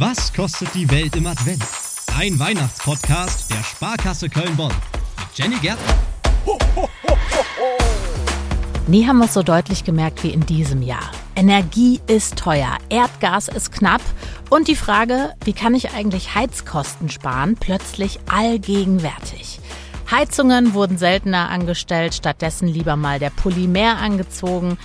Was kostet die Welt im Advent? Ein Weihnachtspodcast der Sparkasse Köln-Bonn mit Jenny Gärtner. Nie haben wir es so deutlich gemerkt wie in diesem Jahr. Energie ist teuer, Erdgas ist knapp und die Frage, wie kann ich eigentlich Heizkosten sparen, plötzlich allgegenwärtig. Heizungen wurden seltener angestellt, stattdessen lieber mal der Polymer angezogen.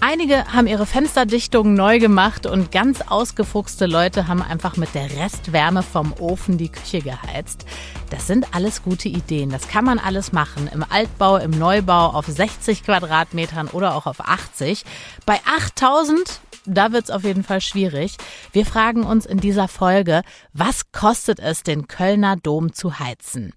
Einige haben ihre Fensterdichtungen neu gemacht und ganz ausgefuchste Leute haben einfach mit der Restwärme vom Ofen die Küche geheizt. Das sind alles gute Ideen. Das kann man alles machen. Im Altbau, im Neubau, auf 60 Quadratmetern oder auch auf 80. Bei 8000 da wird's auf jeden Fall schwierig. Wir fragen uns in dieser Folge, was kostet es, den Kölner Dom zu heizen?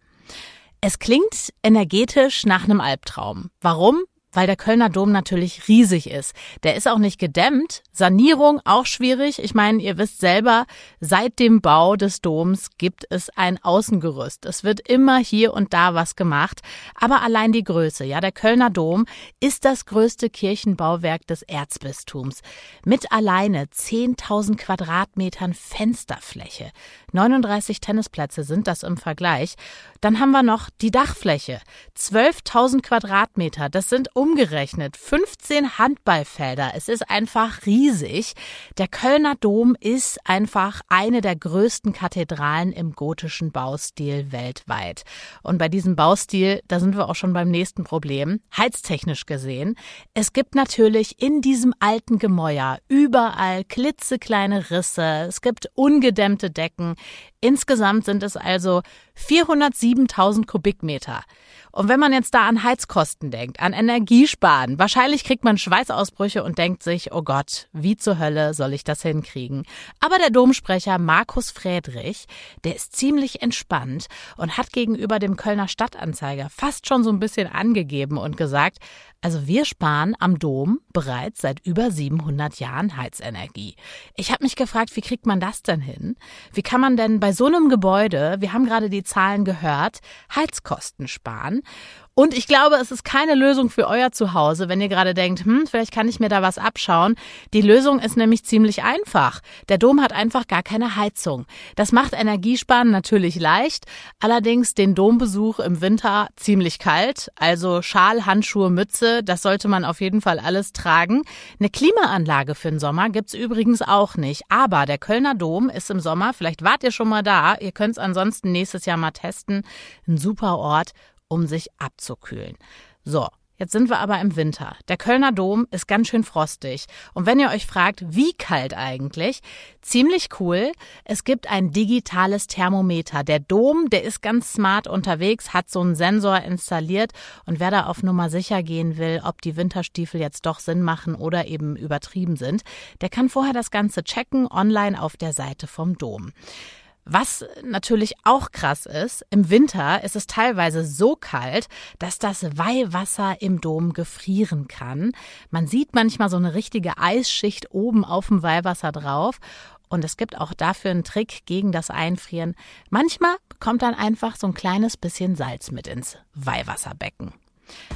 Es klingt energetisch nach einem Albtraum. Warum? Weil der Kölner Dom natürlich riesig ist. Der ist auch nicht gedämmt. Sanierung auch schwierig. Ich meine, ihr wisst selber, seit dem Bau des Doms gibt es ein Außengerüst. Es wird immer hier und da was gemacht. Aber allein die Größe, ja, der Kölner Dom ist das größte Kirchenbauwerk des Erzbistums. Mit alleine 10.000 Quadratmetern Fensterfläche. 39 Tennisplätze sind das im Vergleich. Dann haben wir noch die Dachfläche. 12.000 Quadratmeter. Das sind umgerechnet 15 Handballfelder. Es ist einfach riesig. Der Kölner Dom ist einfach eine der größten Kathedralen im gotischen Baustil weltweit. Und bei diesem Baustil, da sind wir auch schon beim nächsten Problem, heiztechnisch gesehen. Es gibt natürlich in diesem alten Gemäuer überall klitzekleine Risse. Es gibt ungedämmte Decken. Insgesamt sind es also 407.000 Kubikmeter. Und wenn man jetzt da an Heizkosten denkt, an Energiesparen, wahrscheinlich kriegt man Schweißausbrüche und denkt sich, oh Gott, wie zur Hölle soll ich das hinkriegen? Aber der Domsprecher Markus Friedrich, der ist ziemlich entspannt und hat gegenüber dem Kölner Stadtanzeiger fast schon so ein bisschen angegeben und gesagt, also wir sparen am Dom bereits seit über 700 Jahren Heizenergie. Ich habe mich gefragt, wie kriegt man das denn hin? Wie kann man denn bei so einem Gebäude, wir haben gerade die Zahlen gehört, Heizkosten sparen? Und ich glaube, es ist keine Lösung für euer Zuhause, wenn ihr gerade denkt, hm, vielleicht kann ich mir da was abschauen. Die Lösung ist nämlich ziemlich einfach. Der Dom hat einfach gar keine Heizung. Das macht Energiesparen natürlich leicht, allerdings den Dombesuch im Winter ziemlich kalt. Also Schal, Handschuhe, Mütze, das sollte man auf jeden Fall alles tragen. Eine Klimaanlage für den Sommer gibt's übrigens auch nicht. Aber der Kölner Dom ist im Sommer, vielleicht wart ihr schon mal da, ihr könnt's ansonsten nächstes Jahr mal testen, ein super Ort um sich abzukühlen. So, Jetzt sind wir aber im Winter. Der Kölner Dom ist ganz schön frostig. Und wenn ihr euch fragt, wie kalt eigentlich, ziemlich cool. Es gibt ein digitales Thermometer. Der Dom, der ist ganz smart unterwegs, hat so einen Sensor installiert. Und wer da auf Nummer sicher gehen will, ob die Winterstiefel jetzt doch Sinn machen oder eben übertrieben sind, der kann vorher das Ganze checken online auf der Seite vom Dom. Was natürlich auch krass ist, im Winter ist es teilweise so kalt, dass das Weihwasser im Dom gefrieren kann. Man sieht manchmal so eine richtige Eisschicht oben auf dem Weihwasser drauf. Und es gibt auch dafür einen Trick gegen das Einfrieren. Manchmal kommt dann einfach so ein kleines bisschen Salz mit ins Weihwasserbecken.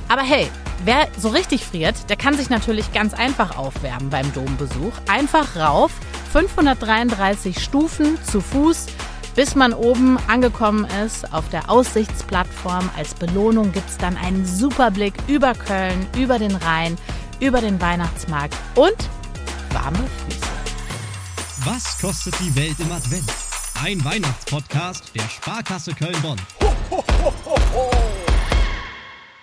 Aber hey, wer so richtig friert, der kann sich natürlich ganz einfach aufwärmen beim Dombesuch. Einfach rauf, 533 Stufen zu Fuß, bis man oben angekommen ist auf der Aussichtsplattform. Als Belohnung gibt es dann einen super Blick über Köln, über den Rhein, über den Weihnachtsmarkt und warme Füße. Was kostet die Welt im Advent? Ein Weihnachtspodcast der Sparkasse Köln-Bonn. Ho, ho, ho, ho, ho.